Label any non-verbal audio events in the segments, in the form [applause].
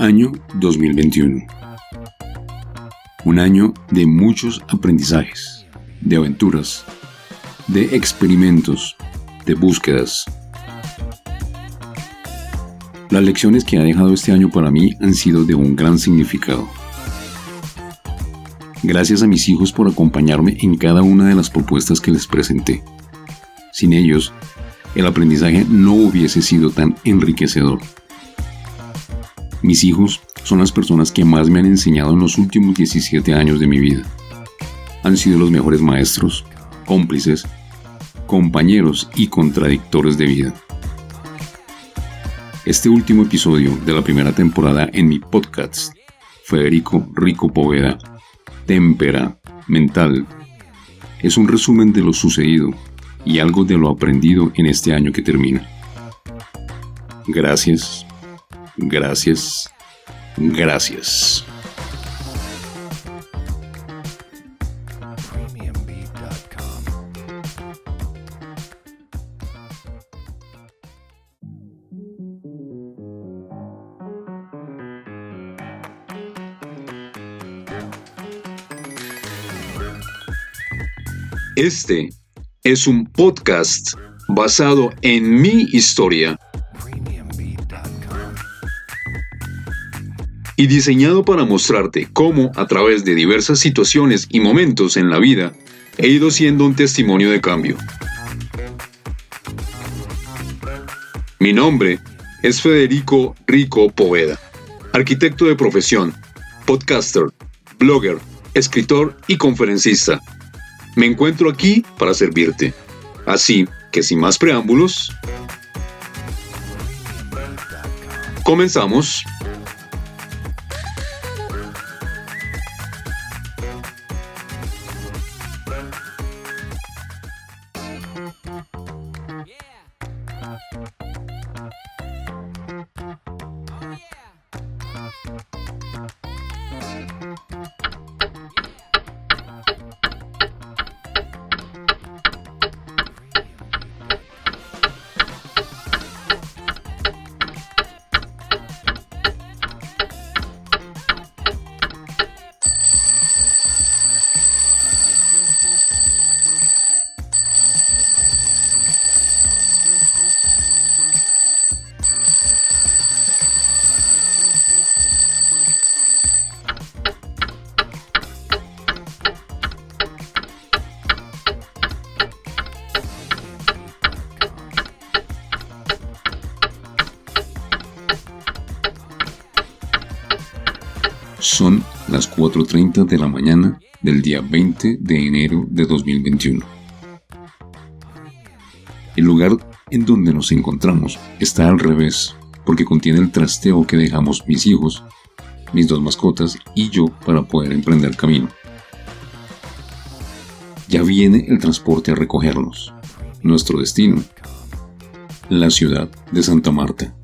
Año 2021. Un año de muchos aprendizajes, de aventuras, de experimentos, de búsquedas. Las lecciones que ha dejado este año para mí han sido de un gran significado. Gracias a mis hijos por acompañarme en cada una de las propuestas que les presenté. Sin ellos, el aprendizaje no hubiese sido tan enriquecedor. Mis hijos son las personas que más me han enseñado en los últimos 17 años de mi vida. Han sido los mejores maestros, cómplices, compañeros y contradictores de vida. Este último episodio de la primera temporada en mi podcast, Federico Rico Poveda, Témpera Mental, es un resumen de lo sucedido y algo de lo aprendido en este año que termina. Gracias Gracias. Gracias. Este es un podcast basado en mi historia y diseñado para mostrarte cómo, a través de diversas situaciones y momentos en la vida, he ido siendo un testimonio de cambio. Mi nombre es Federico Rico Poveda, arquitecto de profesión, podcaster, blogger, escritor y conferencista. Me encuentro aquí para servirte. Así que sin más preámbulos, comenzamos. 4.30 de la mañana del día 20 de enero de 2021. El lugar en donde nos encontramos está al revés, porque contiene el trasteo que dejamos mis hijos, mis dos mascotas y yo para poder emprender camino. Ya viene el transporte a recogernos. Nuestro destino, la ciudad de Santa Marta.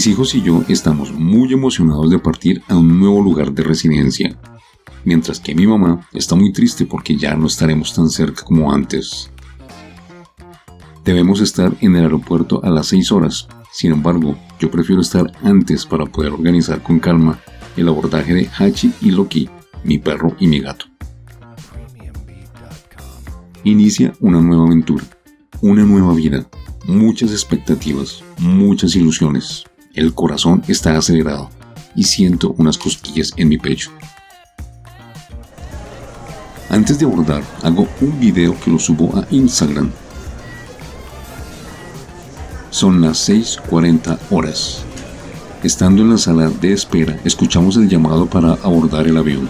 Mis hijos y yo estamos muy emocionados de partir a un nuevo lugar de residencia, mientras que mi mamá está muy triste porque ya no estaremos tan cerca como antes. Debemos estar en el aeropuerto a las 6 horas, sin embargo, yo prefiero estar antes para poder organizar con calma el abordaje de Hachi y Loki, mi perro y mi gato. Inicia una nueva aventura, una nueva vida, muchas expectativas, muchas ilusiones. El corazón está acelerado y siento unas cosquillas en mi pecho. Antes de abordar, hago un video que lo subo a Instagram. Son las 6.40 horas. Estando en la sala de espera, escuchamos el llamado para abordar el avión.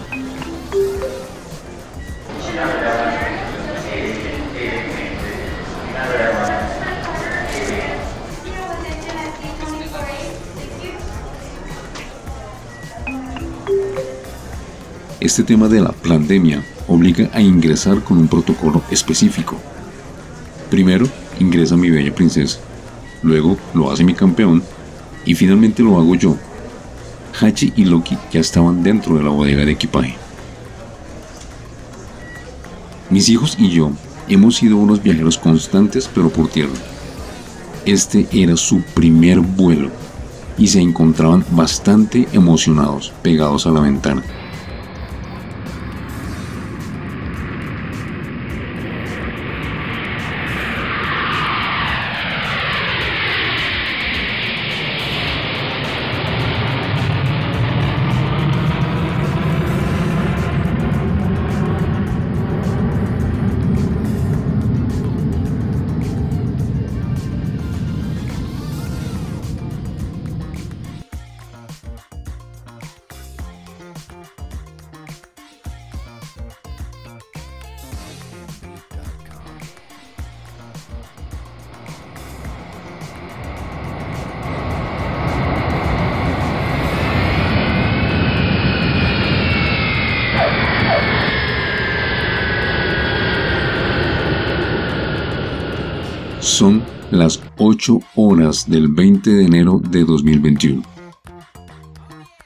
Este tema de la pandemia obliga a ingresar con un protocolo específico. Primero ingresa mi bella princesa, luego lo hace mi campeón y finalmente lo hago yo. Hachi y Loki ya estaban dentro de la bodega de equipaje. Mis hijos y yo hemos sido unos viajeros constantes pero por tierra. Este era su primer vuelo y se encontraban bastante emocionados pegados a la ventana. horas del 20 de enero de 2021.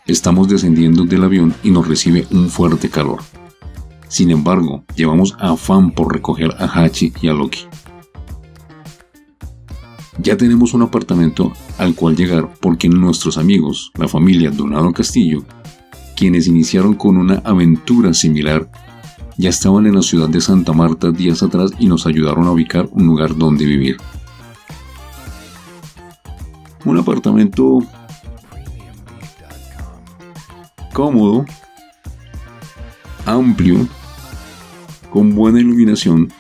Estamos descendiendo del avión y nos recibe un fuerte calor. Sin embargo, llevamos afán por recoger a Hachi y a Loki. Ya tenemos un apartamento al cual llegar porque nuestros amigos, la familia Donado Castillo, quienes iniciaron con una aventura similar, ya estaban en la ciudad de Santa Marta días atrás y nos ayudaron a ubicar un lugar donde vivir. Un apartamento cómodo, amplio, con buena iluminación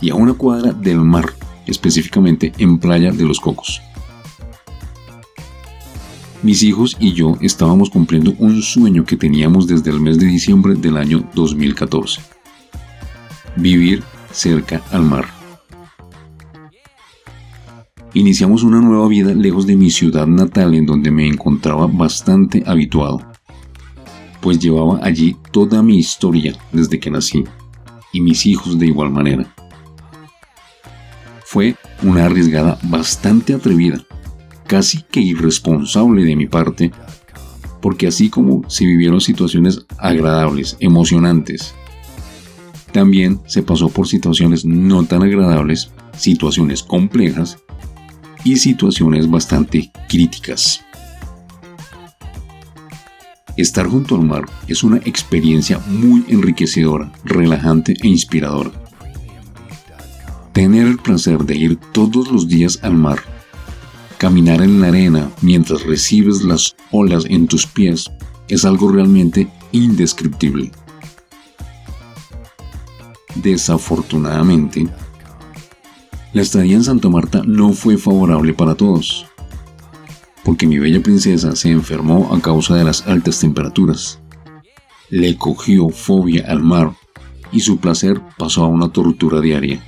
y a una cuadra del mar, específicamente en Playa de los Cocos. Mis hijos y yo estábamos cumpliendo un sueño que teníamos desde el mes de diciembre del año 2014. Vivir cerca al mar. Iniciamos una nueva vida lejos de mi ciudad natal en donde me encontraba bastante habituado, pues llevaba allí toda mi historia desde que nací, y mis hijos de igual manera. Fue una arriesgada bastante atrevida, casi que irresponsable de mi parte, porque así como se vivieron situaciones agradables, emocionantes, también se pasó por situaciones no tan agradables, situaciones complejas y situaciones bastante críticas. Estar junto al mar es una experiencia muy enriquecedora, relajante e inspiradora. Tener el placer de ir todos los días al mar Caminar en la arena mientras recibes las olas en tus pies es algo realmente indescriptible. Desafortunadamente, la estadía en Santa Marta no fue favorable para todos, porque mi bella princesa se enfermó a causa de las altas temperaturas. Le cogió fobia al mar y su placer pasó a una tortura diaria.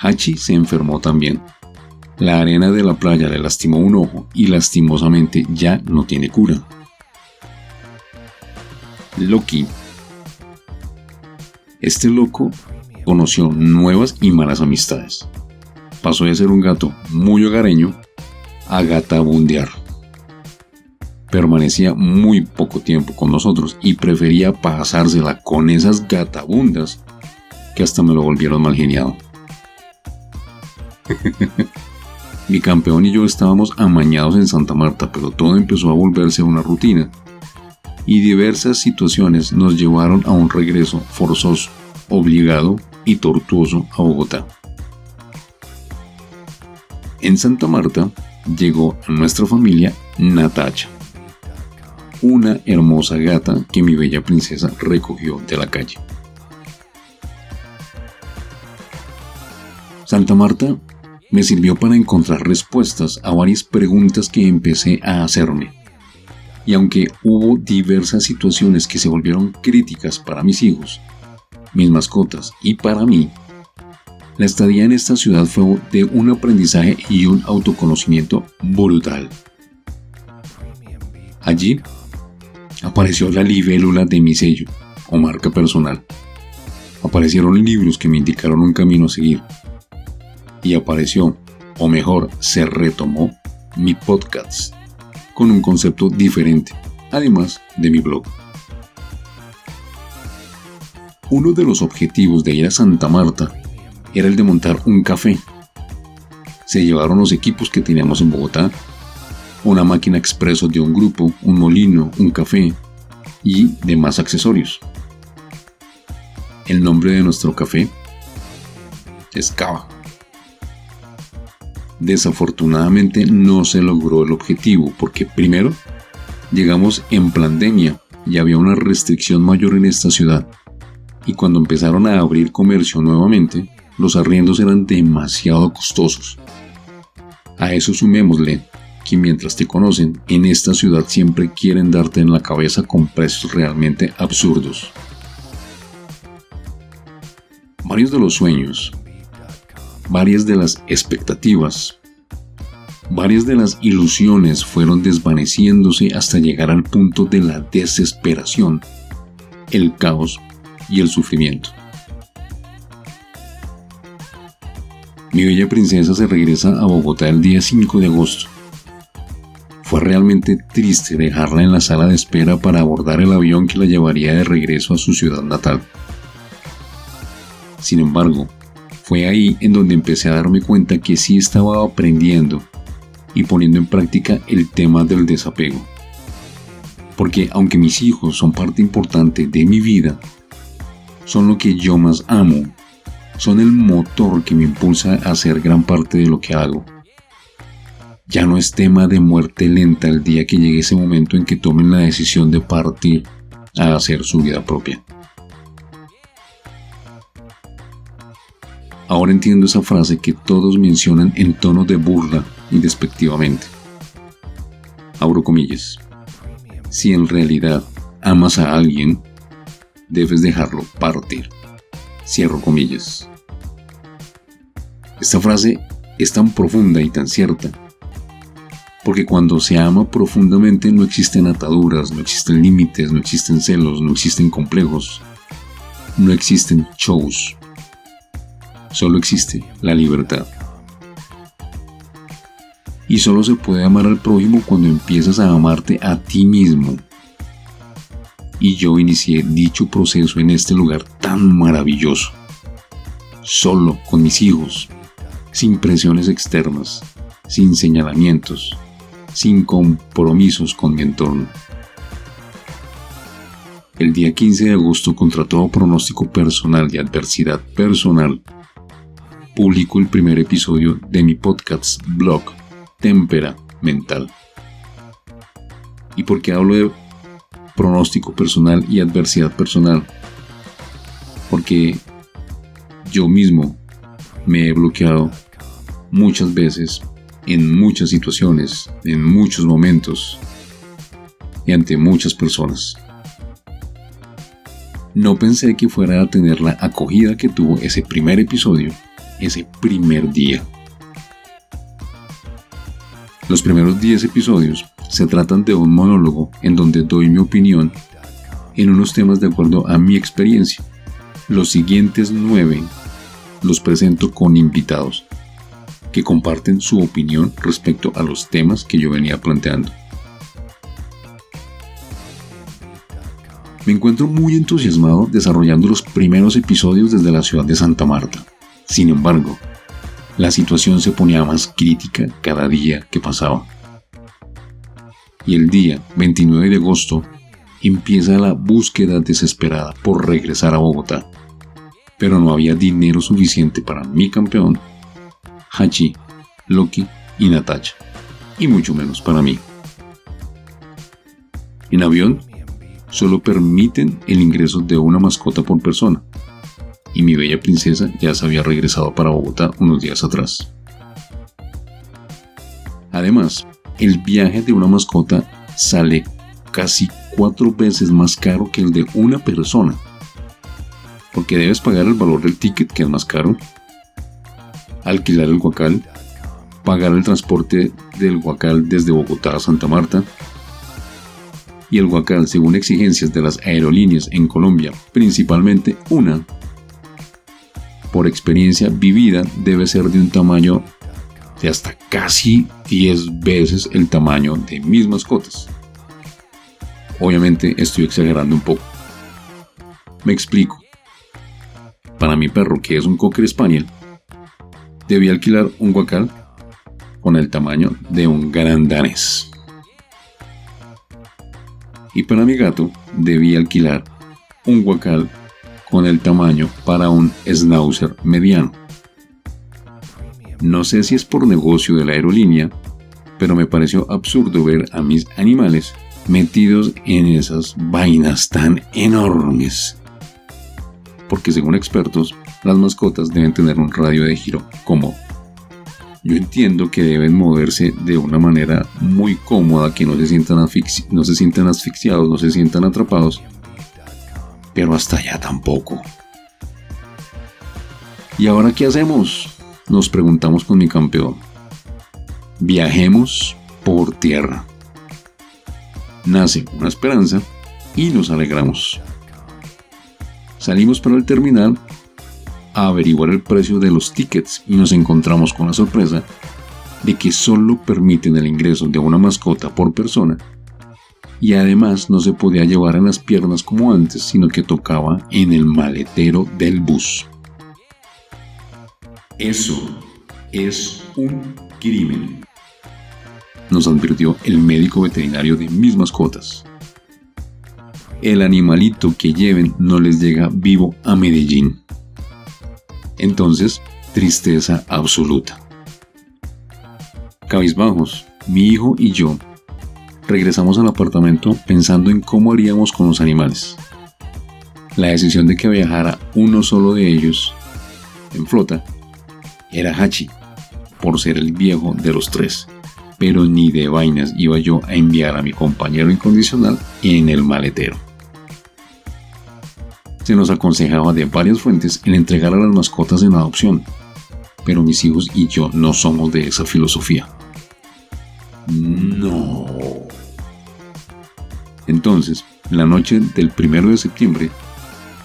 Hachi se enfermó también la arena de la playa le lastimó un ojo y lastimosamente ya no tiene cura. Loki. Este loco conoció nuevas y malas amistades. Pasó de ser un gato muy hogareño a gatabundear. Permanecía muy poco tiempo con nosotros y prefería pasársela con esas gatabundas que hasta me lo volvieron mal geniado. [laughs] Mi campeón y yo estábamos amañados en Santa Marta, pero todo empezó a volverse una rutina. Y diversas situaciones nos llevaron a un regreso forzoso, obligado y tortuoso a Bogotá. En Santa Marta llegó a nuestra familia Natacha, una hermosa gata que mi bella princesa recogió de la calle. Santa Marta me sirvió para encontrar respuestas a varias preguntas que empecé a hacerme. Y aunque hubo diversas situaciones que se volvieron críticas para mis hijos, mis mascotas y para mí, la estadía en esta ciudad fue de un aprendizaje y un autoconocimiento brutal. Allí Apareció la libélula de mi sello o marca personal. Aparecieron libros que me indicaron un camino a seguir. Y apareció, o mejor, se retomó mi podcast con un concepto diferente, además de mi blog. Uno de los objetivos de ir a Santa Marta era el de montar un café. Se llevaron los equipos que teníamos en Bogotá, una máquina expreso de un grupo, un molino, un café y demás accesorios. El nombre de nuestro café es Cava. Desafortunadamente no se logró el objetivo porque primero llegamos en pandemia y había una restricción mayor en esta ciudad. Y cuando empezaron a abrir comercio nuevamente, los arriendos eran demasiado costosos. A eso sumémosle que mientras te conocen, en esta ciudad siempre quieren darte en la cabeza con precios realmente absurdos. Varios de los sueños, varias de las expectativas, varias de las ilusiones fueron desvaneciéndose hasta llegar al punto de la desesperación, el caos y el sufrimiento. Mi bella princesa se regresa a Bogotá el día 5 de agosto. Fue realmente triste dejarla en la sala de espera para abordar el avión que la llevaría de regreso a su ciudad natal. Sin embargo, fue ahí en donde empecé a darme cuenta que sí estaba aprendiendo y poniendo en práctica el tema del desapego. Porque aunque mis hijos son parte importante de mi vida, son lo que yo más amo son el motor que me impulsa a hacer gran parte de lo que hago. Ya no es tema de muerte lenta el día que llegue ese momento en que tomen la decisión de partir a hacer su vida propia. Ahora entiendo esa frase que todos mencionan en tono de burla y despectivamente. Abro comillas. Si en realidad amas a alguien, debes dejarlo partir. Cierro comillas. Esta frase es tan profunda y tan cierta, porque cuando se ama profundamente no existen ataduras, no existen límites, no existen celos, no existen complejos, no existen shows, solo existe la libertad. Y solo se puede amar al prójimo cuando empiezas a amarte a ti mismo y yo inicié dicho proceso en este lugar tan maravilloso, solo con mis hijos, sin presiones externas, sin señalamientos, sin compromisos con mi entorno. El día 15 de agosto, contra todo pronóstico personal y adversidad personal, publico el primer episodio de mi podcast blog Tempera Mental. ¿Y por qué hablo de pronóstico personal y adversidad personal. Porque yo mismo me he bloqueado muchas veces, en muchas situaciones, en muchos momentos y ante muchas personas. No pensé que fuera a tener la acogida que tuvo ese primer episodio, ese primer día. Los primeros 10 episodios se tratan de un monólogo en donde doy mi opinión en unos temas de acuerdo a mi experiencia. Los siguientes nueve los presento con invitados que comparten su opinión respecto a los temas que yo venía planteando. Me encuentro muy entusiasmado desarrollando los primeros episodios desde la ciudad de Santa Marta. Sin embargo, la situación se ponía más crítica cada día que pasaba y el día 29 de agosto empieza la búsqueda desesperada por regresar a Bogotá. Pero no había dinero suficiente para mi campeón, Hachi, Loki y Natacha, y mucho menos para mí. En avión solo permiten el ingreso de una mascota por persona, y mi bella princesa ya se había regresado para Bogotá unos días atrás. Además, el viaje de una mascota sale casi cuatro veces más caro que el de una persona. Porque debes pagar el valor del ticket, que es más caro, alquilar el guacal, pagar el transporte del guacal desde Bogotá a Santa Marta, y el guacal según exigencias de las aerolíneas en Colombia, principalmente una, por experiencia vivida debe ser de un tamaño de hasta casi 10 veces el tamaño de mis mascotas. Obviamente estoy exagerando un poco. Me explico. Para mi perro, que es un Cocker Spaniel, debí alquilar un guacal con el tamaño de un gran danés. Y para mi gato, debí alquilar un guacal con el tamaño para un schnauzer mediano. No sé si es por negocio de la aerolínea, pero me pareció absurdo ver a mis animales metidos en esas vainas tan enormes. Porque según expertos, las mascotas deben tener un radio de giro cómodo. Yo entiendo que deben moverse de una manera muy cómoda, que no se sientan, no se sientan asfixiados, no se sientan atrapados, pero hasta allá tampoco. ¿Y ahora qué hacemos? Nos preguntamos con mi campeón. Viajemos por tierra. Nace una esperanza y nos alegramos. Salimos para el terminal a averiguar el precio de los tickets y nos encontramos con la sorpresa de que solo permiten el ingreso de una mascota por persona y además no se podía llevar en las piernas como antes, sino que tocaba en el maletero del bus. Eso es un crimen, nos advirtió el médico veterinario de mis mascotas. El animalito que lleven no les llega vivo a Medellín. Entonces, tristeza absoluta. Cabizbajos, mi hijo y yo regresamos al apartamento pensando en cómo haríamos con los animales. La decisión de que viajara uno solo de ellos en flota era Hachi, por ser el viejo de los tres, pero ni de vainas iba yo a enviar a mi compañero incondicional en el maletero. Se nos aconsejaba de varias fuentes el entregar a las mascotas en adopción, pero mis hijos y yo no somos de esa filosofía. No. Entonces, la noche del primero de septiembre,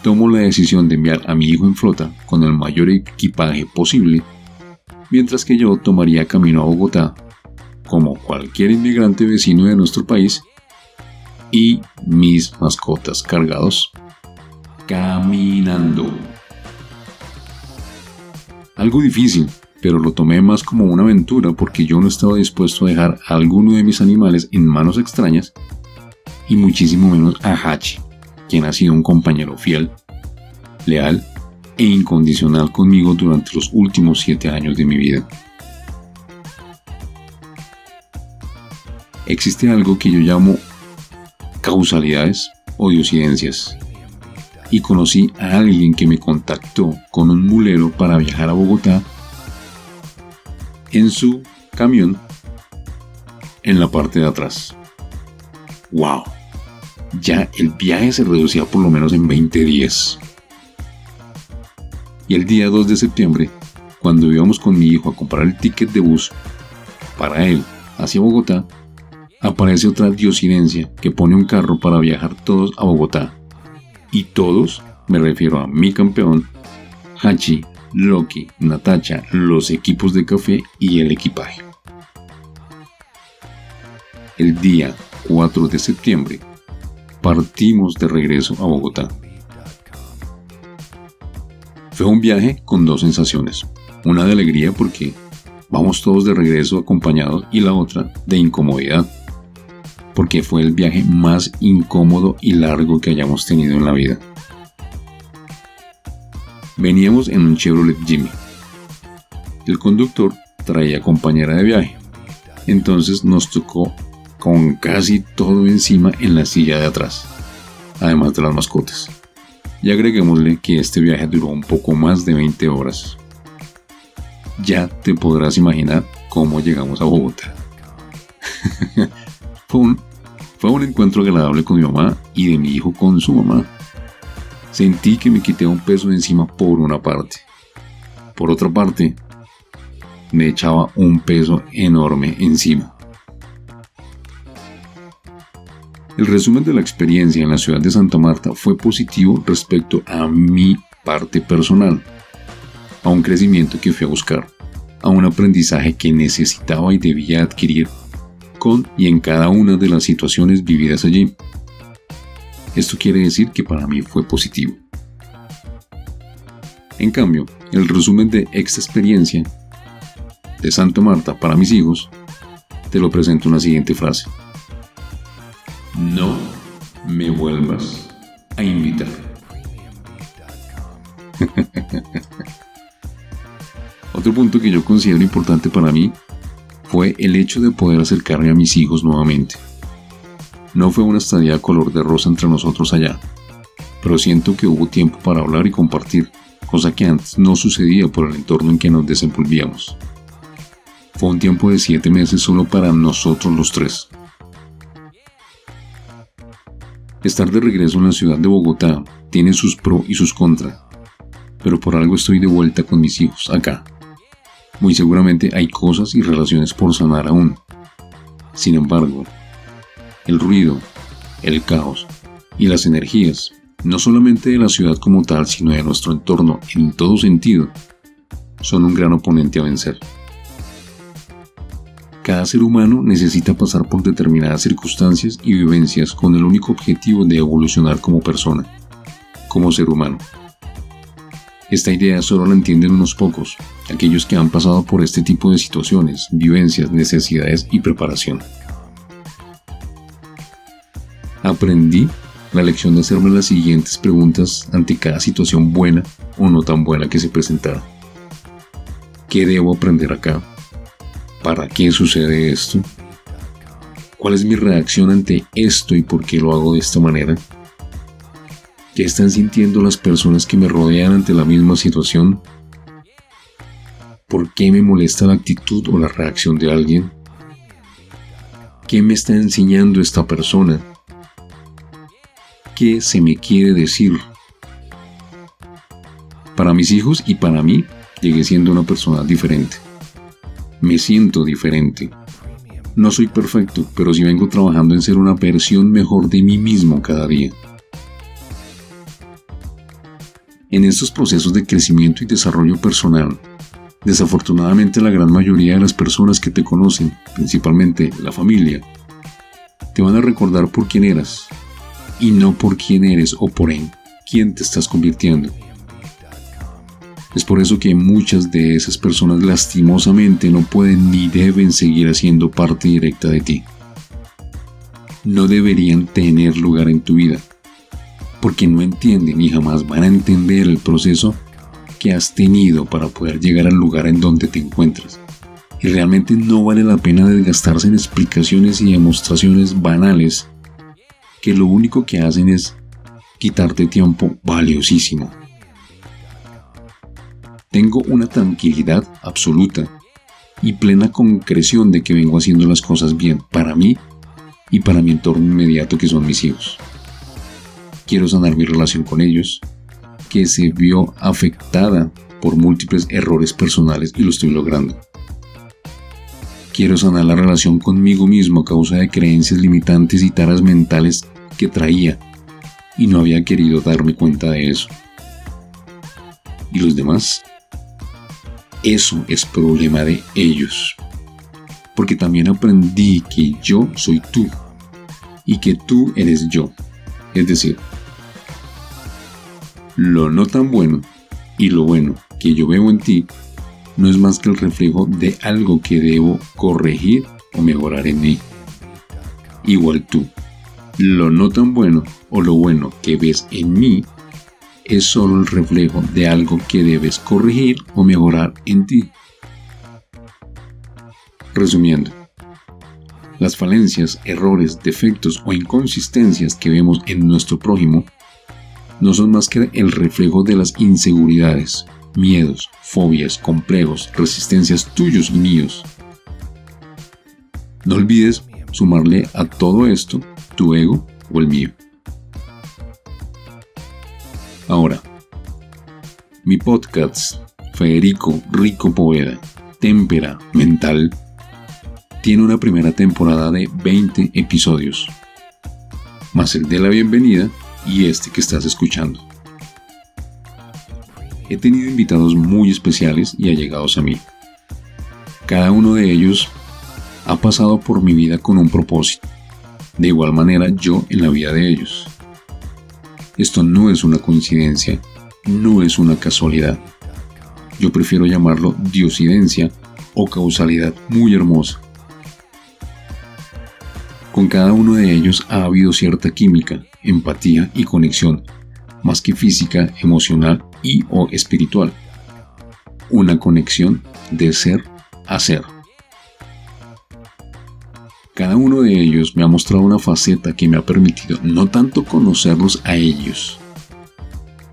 tomo la decisión de enviar a mi hijo en flota con el mayor equipaje posible, mientras que yo tomaría camino a Bogotá, como cualquier inmigrante vecino de nuestro país, y mis mascotas cargados, caminando. Algo difícil, pero lo tomé más como una aventura porque yo no estaba dispuesto a dejar a alguno de mis animales en manos extrañas y muchísimo menos a Hachi, quien ha sido un compañero fiel, leal e incondicional conmigo durante los últimos siete años de mi vida. Existe algo que yo llamo causalidades o diosidencias, y conocí a alguien que me contactó con un mulero para viajar a Bogotá en su camión en la parte de atrás. ¡Wow! Ya el viaje se reducía por lo menos en 20 días. Y el día 2 de septiembre, cuando íbamos con mi hijo a comprar el ticket de bus para él hacia Bogotá, aparece otra diosidencia que pone un carro para viajar todos a Bogotá. Y todos, me refiero a mi campeón, Hachi, Loki, Natacha, los equipos de café y el equipaje. El día 4 de septiembre, partimos de regreso a Bogotá. Fue un viaje con dos sensaciones. Una de alegría porque vamos todos de regreso acompañados y la otra de incomodidad porque fue el viaje más incómodo y largo que hayamos tenido en la vida. Veníamos en un Chevrolet Jimmy. El conductor traía compañera de viaje, entonces nos tocó con casi todo encima en la silla de atrás, además de las mascotas. Y agreguémosle que este viaje duró un poco más de 20 horas. Ya te podrás imaginar cómo llegamos a Bogotá. [laughs] fue, un, encuentro agradable con mi mamá y de mi hijo con su mamá. Sentí que me quité un peso de encima por una parte. Por otra parte, me echaba un peso enorme encima. El resumen de la experiencia en la ciudad de Santa Marta fue positivo respecto a mi parte personal, a un crecimiento que fui a buscar, a un aprendizaje que necesitaba y debía adquirir con y en cada una de las situaciones vividas allí. Esto quiere decir que para mí fue positivo. En cambio, el resumen de esta experiencia de Santa Marta para mis hijos, te lo presento en la siguiente frase. No me vuelvas a invitar. [laughs] Otro punto que yo considero importante para mí fue el hecho de poder acercarme a mis hijos nuevamente. No fue una estadía color de rosa entre nosotros allá, pero siento que hubo tiempo para hablar y compartir, cosa que antes no sucedía por el entorno en que nos desenvolvíamos. Fue un tiempo de siete meses solo para nosotros los tres. Estar de regreso en la ciudad de Bogotá tiene sus pros y sus contras, pero por algo estoy de vuelta con mis hijos acá. Muy seguramente hay cosas y relaciones por sanar aún. Sin embargo, el ruido, el caos y las energías, no solamente de la ciudad como tal, sino de nuestro entorno en todo sentido, son un gran oponente a vencer. Cada ser humano necesita pasar por determinadas circunstancias y vivencias con el único objetivo de evolucionar como persona, como ser humano. Esta idea solo la entienden unos pocos, aquellos que han pasado por este tipo de situaciones, vivencias, necesidades y preparación. Aprendí la lección de hacerme las siguientes preguntas ante cada situación buena o no tan buena que se presentara. ¿Qué debo aprender acá? ¿Para qué sucede esto? ¿Cuál es mi reacción ante esto y por qué lo hago de esta manera? ¿Qué están sintiendo las personas que me rodean ante la misma situación? ¿Por qué me molesta la actitud o la reacción de alguien? ¿Qué me está enseñando esta persona? ¿Qué se me quiere decir? Para mis hijos y para mí, llegué siendo una persona diferente me siento diferente. No soy perfecto, pero sí vengo trabajando en ser una versión mejor de mí mismo cada día. En estos procesos de crecimiento y desarrollo personal, desafortunadamente la gran mayoría de las personas que te conocen, principalmente la familia, te van a recordar por quién eras y no por quién eres o por en quién te estás convirtiendo. Es por eso que muchas de esas personas lastimosamente no pueden ni deben seguir haciendo parte directa de ti. No deberían tener lugar en tu vida, porque no entienden ni jamás van a entender el proceso que has tenido para poder llegar al lugar en donde te encuentras. Y realmente no vale la pena desgastarse en explicaciones y demostraciones banales que lo único que hacen es quitarte tiempo valiosísimo. Tengo una tranquilidad absoluta y plena concreción de que vengo haciendo las cosas bien para mí y para mi entorno inmediato que son mis hijos. Quiero sanar mi relación con ellos, que se vio afectada por múltiples errores personales y lo estoy logrando. Quiero sanar la relación conmigo mismo a causa de creencias limitantes y taras mentales que traía y no había querido darme cuenta de eso. ¿Y los demás? Eso es problema de ellos. Porque también aprendí que yo soy tú y que tú eres yo. Es decir, lo no tan bueno y lo bueno que yo veo en ti no es más que el reflejo de algo que debo corregir o mejorar en mí. Igual tú, lo no tan bueno o lo bueno que ves en mí es solo el reflejo de algo que debes corregir o mejorar en ti. Resumiendo, las falencias, errores, defectos o inconsistencias que vemos en nuestro prójimo no son más que el reflejo de las inseguridades, miedos, fobias, complejos, resistencias tuyos y míos. No olvides sumarle a todo esto tu ego o el mío. Ahora, mi podcast, Federico Rico Poveda, Témpera Mental, tiene una primera temporada de 20 episodios. más el de la bienvenida y este que estás escuchando. He tenido invitados muy especiales y allegados a mí. Cada uno de ellos ha pasado por mi vida con un propósito. De igual manera yo en la vida de ellos. Esto no es una coincidencia, no es una casualidad. Yo prefiero llamarlo diosidencia o causalidad muy hermosa. Con cada uno de ellos ha habido cierta química, empatía y conexión, más que física, emocional y o espiritual. Una conexión de ser a ser. Cada uno de ellos me ha mostrado una faceta que me ha permitido no tanto conocerlos a ellos,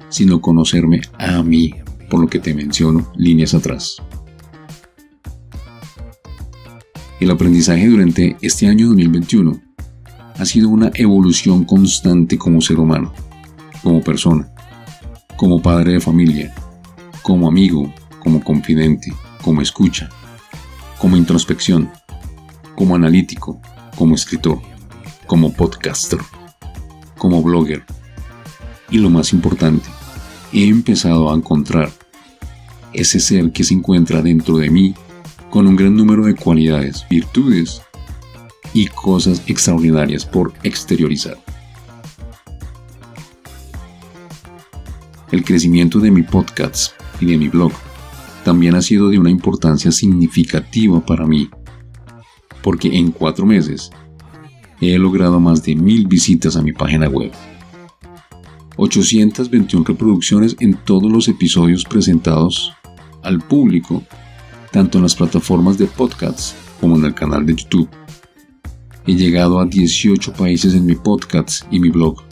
sino conocerme a mí, por lo que te menciono líneas atrás. El aprendizaje durante este año 2021 ha sido una evolución constante como ser humano, como persona, como padre de familia, como amigo, como confidente, como escucha, como introspección, como analítico, como escritor, como podcaster, como blogger. Y lo más importante, he empezado a encontrar ese ser que se encuentra dentro de mí con un gran número de cualidades, virtudes y cosas extraordinarias por exteriorizar. El crecimiento de mi podcast y de mi blog también ha sido de una importancia significativa para mí, porque en cuatro meses he logrado más de mil visitas a mi página web, 821 reproducciones en todos los episodios presentados al público, tanto en las plataformas de podcasts como en el canal de YouTube. He llegado a 18 países en mi podcast y mi blog.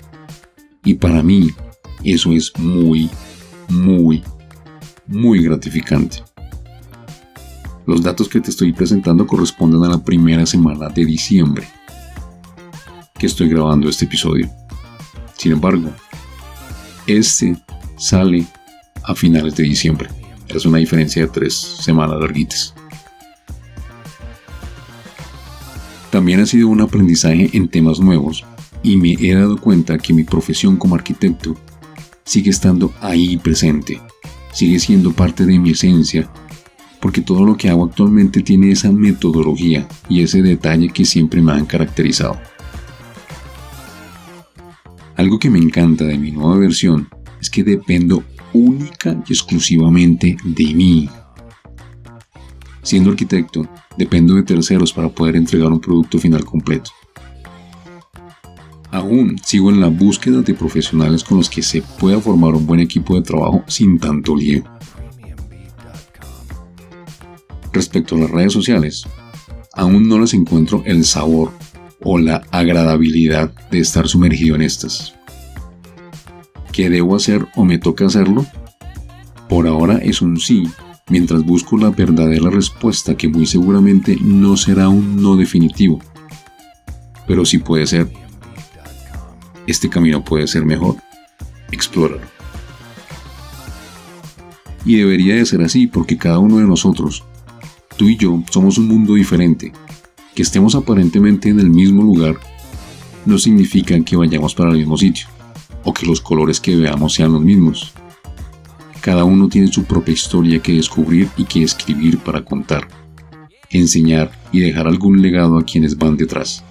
Y para mí eso es muy, muy, muy gratificante. Los datos que te estoy presentando corresponden a la primera semana de diciembre que estoy grabando este episodio. Sin embargo, este sale a finales de diciembre. Es una diferencia de tres semanas larguitas. También ha sido un aprendizaje en temas nuevos y me he dado cuenta que mi profesión como arquitecto sigue estando ahí presente, sigue siendo parte de mi esencia, porque todo lo que hago actualmente tiene esa metodología y ese detalle que siempre me han caracterizado. Algo que me encanta de mi nueva versión es que dependo única y exclusivamente de mí. Siendo arquitecto, dependo de terceros para poder entregar un producto final completo. Aún sigo en la búsqueda de profesionales con los que se pueda formar un buen equipo de trabajo sin tanto lío. Respecto a las redes sociales, aún no les encuentro el sabor o la agradabilidad de estar sumergido en estas. ¿Qué debo hacer o me toca hacerlo? Por ahora es un sí, mientras busco la verdadera respuesta que muy seguramente no será un no definitivo. Pero sí puede ser. Este camino puede ser mejor. Explóralo. Y debería de ser así porque cada uno de nosotros, tú y yo, somos un mundo diferente. Que estemos aparentemente en el mismo lugar no significa que vayamos para el mismo sitio o que los colores que veamos sean los mismos. Cada uno tiene su propia historia que descubrir y que escribir para contar, enseñar y dejar algún legado a quienes van detrás,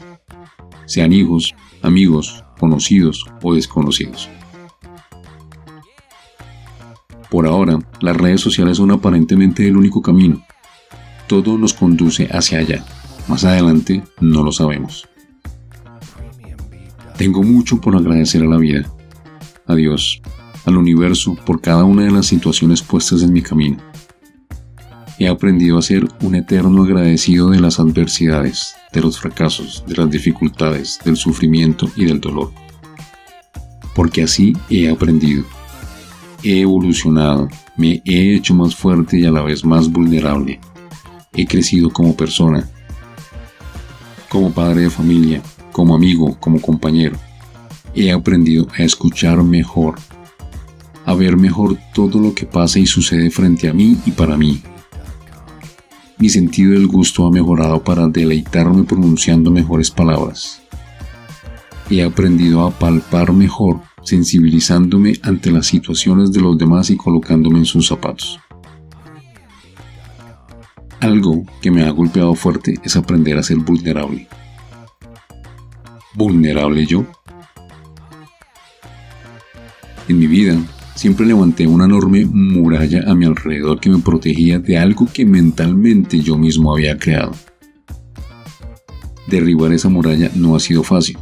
sean hijos, amigos, conocidos o desconocidos. Por ahora, las redes sociales son aparentemente el único camino. Todo nos conduce hacia allá. Más adelante no lo sabemos. Tengo mucho por agradecer a la vida, a Dios, al universo por cada una de las situaciones puestas en mi camino. He aprendido a ser un eterno agradecido de las adversidades, de los fracasos, de las dificultades, del sufrimiento y del dolor. Porque así he aprendido. He evolucionado, me he hecho más fuerte y a la vez más vulnerable. He crecido como persona, como padre de familia, como amigo, como compañero. He aprendido a escuchar mejor, a ver mejor todo lo que pasa y sucede frente a mí y para mí. Mi sentido del gusto ha mejorado para deleitarme pronunciando mejores palabras. he aprendido a palpar mejor, sensibilizándome ante las situaciones de los demás y colocándome en sus zapatos. Algo que me ha golpeado fuerte es aprender a ser vulnerable. ¿Vulnerable yo? En mi vida siempre levanté una enorme muralla a mi alrededor que me protegía de algo que mentalmente yo mismo había creado. Derribar esa muralla no ha sido fácil.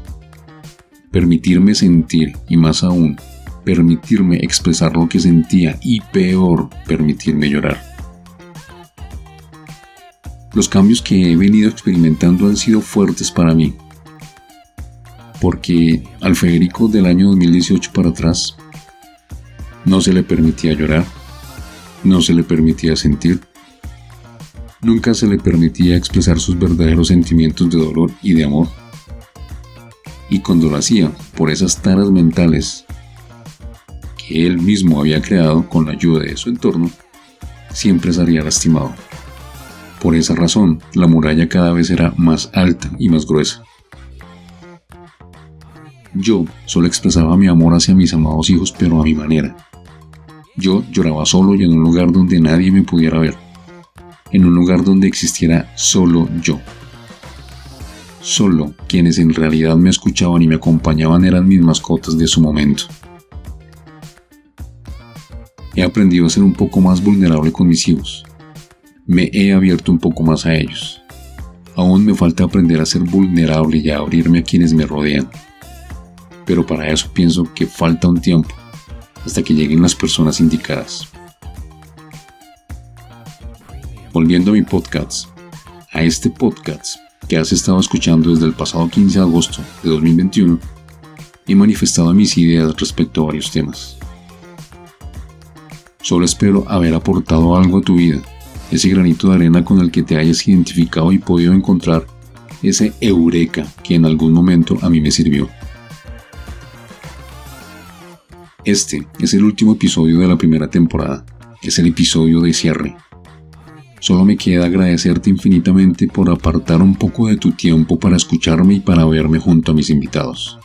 Permitirme sentir y más aún, permitirme expresar lo que sentía y peor, permitirme llorar. Los cambios que he venido experimentando han sido fuertes para mí, porque al Federico del año 2018 para atrás no se le permitía llorar, no se le permitía sentir, nunca se le permitía expresar sus verdaderos sentimientos de dolor y de amor. Y cuando lo hacía por esas taras mentales que él mismo había creado con la ayuda de su entorno, siempre salía lastimado. Por esa razón, la muralla cada vez era más alta y más gruesa. Yo solo expresaba mi amor hacia mis amados hijos, pero a mi manera, yo lloraba solo y en un lugar donde nadie me pudiera ver. En un lugar donde existiera solo yo. Solo quienes en realidad me escuchaban y me acompañaban eran mis mascotas de su momento. He aprendido a ser un poco más vulnerable con mis hijos. Me he abierto un poco más a ellos. Aún me falta aprender a ser vulnerable y a abrirme a quienes me rodean. Pero para eso pienso que falta un tiempo hasta que lleguen las personas indicadas. Volviendo a mi podcast, a este podcast que has estado escuchando desde el pasado 15 de agosto de 2021, he manifestado mis ideas respecto a varios temas. Solo espero haber aportado algo a tu vida, ese granito de arena con el que te hayas identificado y podido encontrar ese eureka que en algún momento a mí me sirvió. Este es el último episodio de la primera temporada, es el episodio de cierre. Solo me queda agradecerte infinitamente por apartar un poco de tu tiempo para escucharme y para verme junto a mis invitados.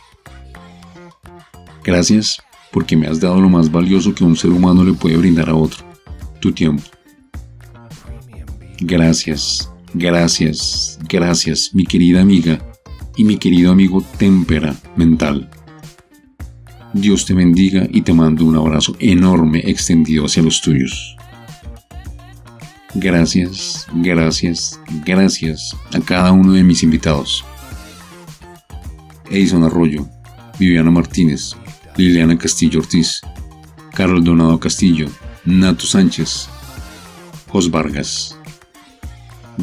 Gracias porque me has dado lo más valioso que un ser humano le puede brindar a otro, tu tiempo. Gracias, gracias, gracias, mi querida amiga y mi querido amigo Témpera Mental. Dios te bendiga y te mando un abrazo enorme extendido hacia los tuyos. Gracias, gracias, gracias a cada uno de mis invitados. Edison Arroyo, Viviana Martínez, Liliana Castillo Ortiz, Carlos Donado Castillo, Nato Sánchez, Jos Vargas.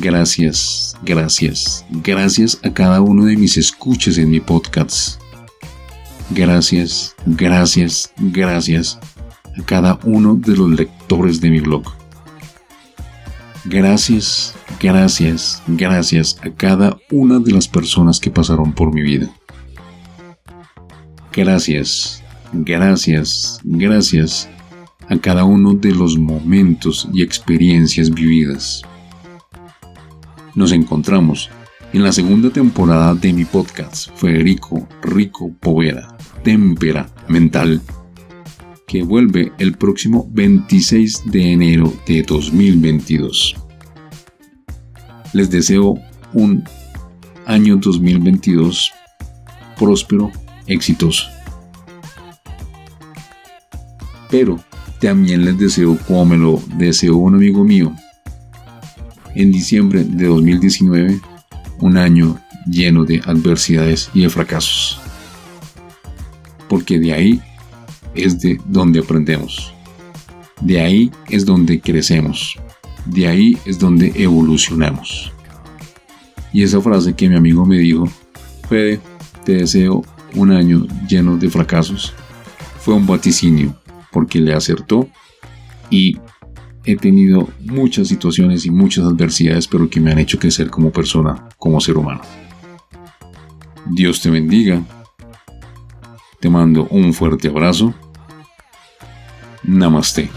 Gracias, gracias, gracias a cada uno de mis escuchas en mi podcast. Gracias, gracias, gracias a cada uno de los lectores de mi blog. Gracias, gracias, gracias a cada una de las personas que pasaron por mi vida. Gracias, gracias, gracias a cada uno de los momentos y experiencias vividas. Nos encontramos en la segunda temporada de mi podcast, Federico Rico Povera, Témpera Mental, que vuelve el próximo 26 de enero de 2022. Les deseo un año 2022 próspero, exitoso. Pero también les deseo, como me lo deseó un amigo mío, en diciembre de 2019, un año lleno de adversidades y de fracasos. Porque de ahí es de donde aprendemos. De ahí es donde crecemos. De ahí es donde evolucionamos. Y esa frase que mi amigo me dijo, Fede, te deseo un año lleno de fracasos, fue un vaticinio, porque le acertó y he tenido muchas situaciones y muchas adversidades, pero que me han hecho crecer como persona, como ser humano. Dios te bendiga. Te mando un fuerte abrazo. Namaste.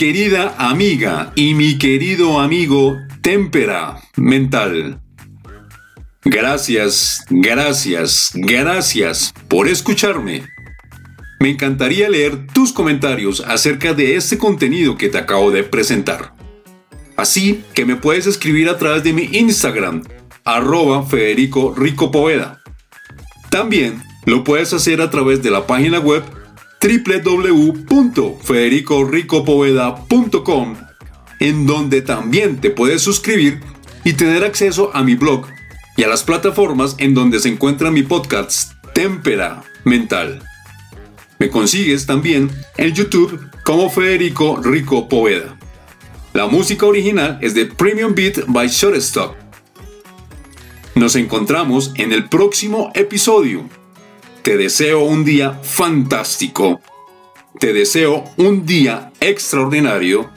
Querida amiga y mi querido amigo Témpera Mental. Gracias, gracias, gracias por escucharme. Me encantaría leer tus comentarios acerca de este contenido que te acabo de presentar. Así que me puedes escribir a través de mi Instagram, arroba Federico Rico. También lo puedes hacer a través de la página web www.federicoricopoveda.com, en donde también te puedes suscribir y tener acceso a mi blog y a las plataformas en donde se encuentra mi podcast Témpera Mental. Me consigues también en YouTube como Federico Rico Poveda. La música original es de Premium Beat by Shortstock. Nos encontramos en el próximo episodio. Te deseo un día fantástico. Te deseo un día extraordinario.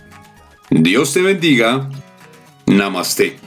Dios te bendiga. Namaste.